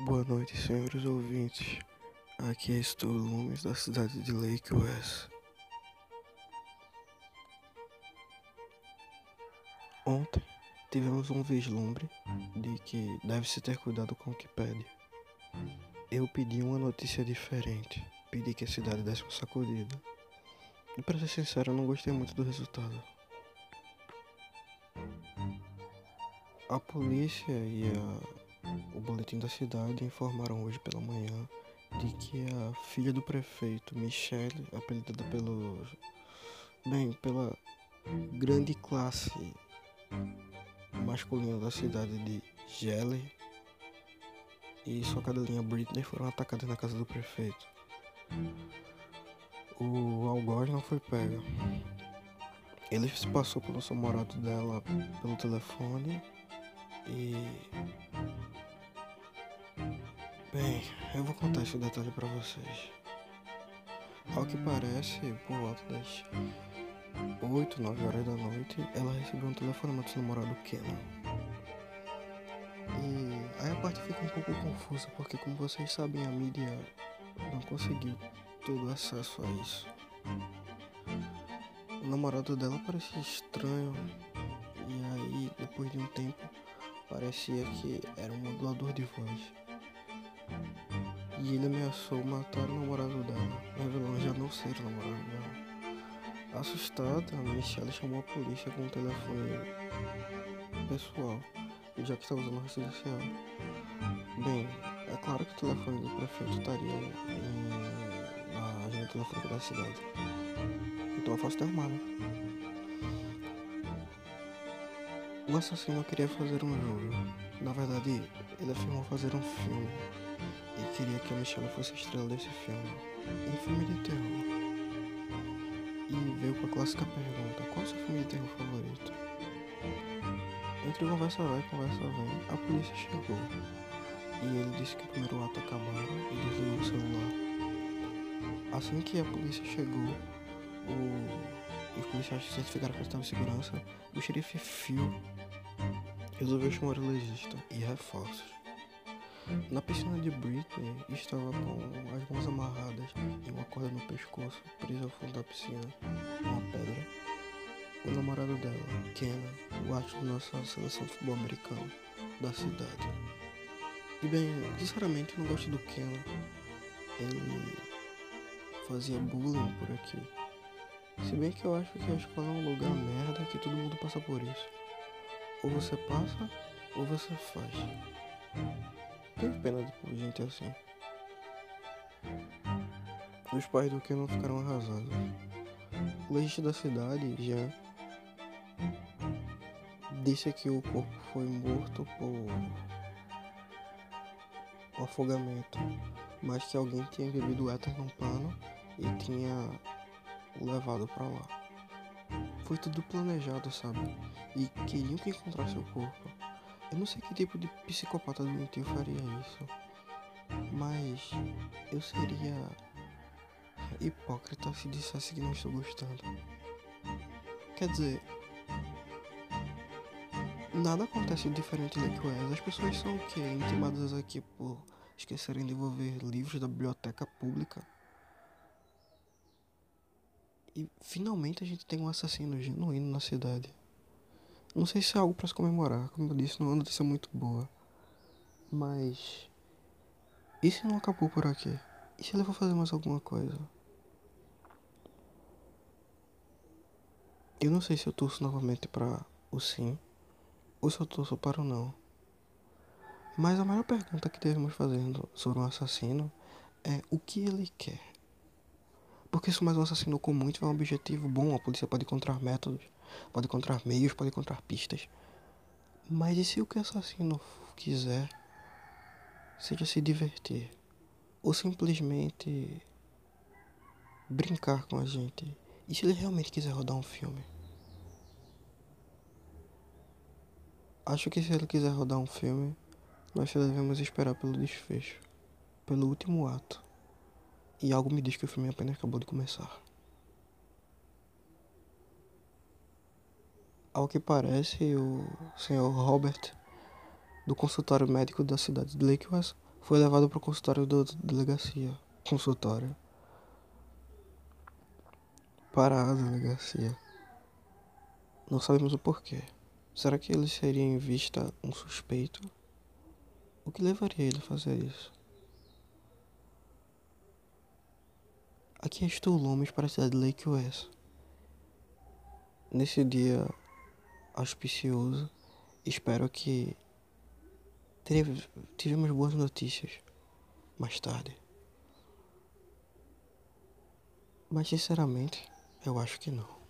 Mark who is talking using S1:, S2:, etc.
S1: Boa noite, senhores ouvintes. Aqui é Stu Lumes, da cidade de Lake West. Ontem tivemos um vislumbre de que deve-se ter cuidado com o que pede. Eu pedi uma notícia diferente, pedi que a cidade desse uma sacudida. E para ser sincero, eu não gostei muito do resultado. A polícia e a, o boletim da cidade informaram hoje pela manhã de que a filha do prefeito, Michelle, apelidada pelo. bem, pela grande classe masculina da cidade de Jelly e sua cadelinha Britney foram atacadas na casa do prefeito. O algoz não foi pego. Ele se passou pelo namorado dela pelo telefone e. Bem, eu vou contar esse detalhe para vocês. Ao que parece, por volta das 8, 9 horas da noite, ela recebeu um telefonema do seu namorado Kenan. E aí a parte fica um pouco confusa, porque como vocês sabem, a mídia não conseguiu todo acesso a isso. O namorado dela parecia estranho, e aí, depois de um tempo, parecia que era um modulador de voz. E ele ameaçou matar o namorado dela, revelando já não ser o namorado dela. Assustada, Michelle chamou a polícia com um telefone pessoal, já que estava usando a rede social. Bem, é claro que o telefone do prefeito estaria na agenda telefônica da cidade. Então é fácil de né? O assassino queria fazer um jogo. Na verdade, ele afirmou fazer um filme. Queria que a Michelle fosse a estrela desse filme. Um filme de terror e veio com a clássica pergunta: Qual é o seu filme de terror favorito? Entre conversa vai e conversa vem, a polícia chegou e ele disse que o primeiro ato acabaram e desligou o celular. Assim que a polícia chegou, o... os policiais certificaram que estava em segurança, o xerife Phil resolveu chamar o legista e reforços. Na piscina de Britney estava com as mãos amarradas e uma corda no pescoço, presa ao fundo da piscina, uma pedra. O namorado dela, Kenna, o astro da nossa seleção de futebol americano da cidade. E bem, sinceramente não gosto do Kenna. Ele fazia bullying por aqui. Se bem que eu acho que a escola é um lugar merda que todo mundo passa por isso. Ou você passa, ou você faz. Tenho pena de gente assim. Os pais do que não ficaram arrasados. O legista da cidade já disse que o corpo foi morto por afogamento, mas que alguém tinha bebido éter num pano e tinha levado para lá. Foi tudo planejado, sabe? E queriam que encontrasse o corpo. Eu não sei que tipo de psicopata doentio faria isso, mas eu seria hipócrita se dissesse que não estou gostando. Quer dizer, nada acontece diferente da que As pessoas são o quê? Intimadas aqui por esquecerem de devolver livros da biblioteca pública. E finalmente a gente tem um assassino genuíno na cidade. Não sei se é algo para se comemorar, como eu disse, não é uma notícia muito boa. Mas. E se não acabou por aqui? E se ele for fazer mais alguma coisa? Eu não sei se eu torço novamente para o sim ou se eu torço para o não. Mas a maior pergunta que devemos fazer sobre um assassino é o que ele quer. Porque se mais um assassino comum tiver um objetivo bom, a polícia pode encontrar métodos pode encontrar meios, pode encontrar pistas. Mas e se o que o assassino quiser seja se divertir? Ou simplesmente brincar com a gente? E se ele realmente quiser rodar um filme? Acho que se ele quiser rodar um filme, nós só devemos esperar pelo desfecho, pelo último ato. E algo me diz que o filme apenas acabou de começar. Ao que parece, o senhor Robert, do consultório médico da cidade de Lake West, foi levado para o consultório da delegacia. Consultório. Para a delegacia. Não sabemos o porquê. Será que ele seria em vista um suspeito? O que levaria ele a fazer isso? Aqui estou Lomes para a cidade de Lake West. Nesse dia auspicioso, espero que tivemos boas notícias mais tarde. Mas sinceramente, eu acho que não.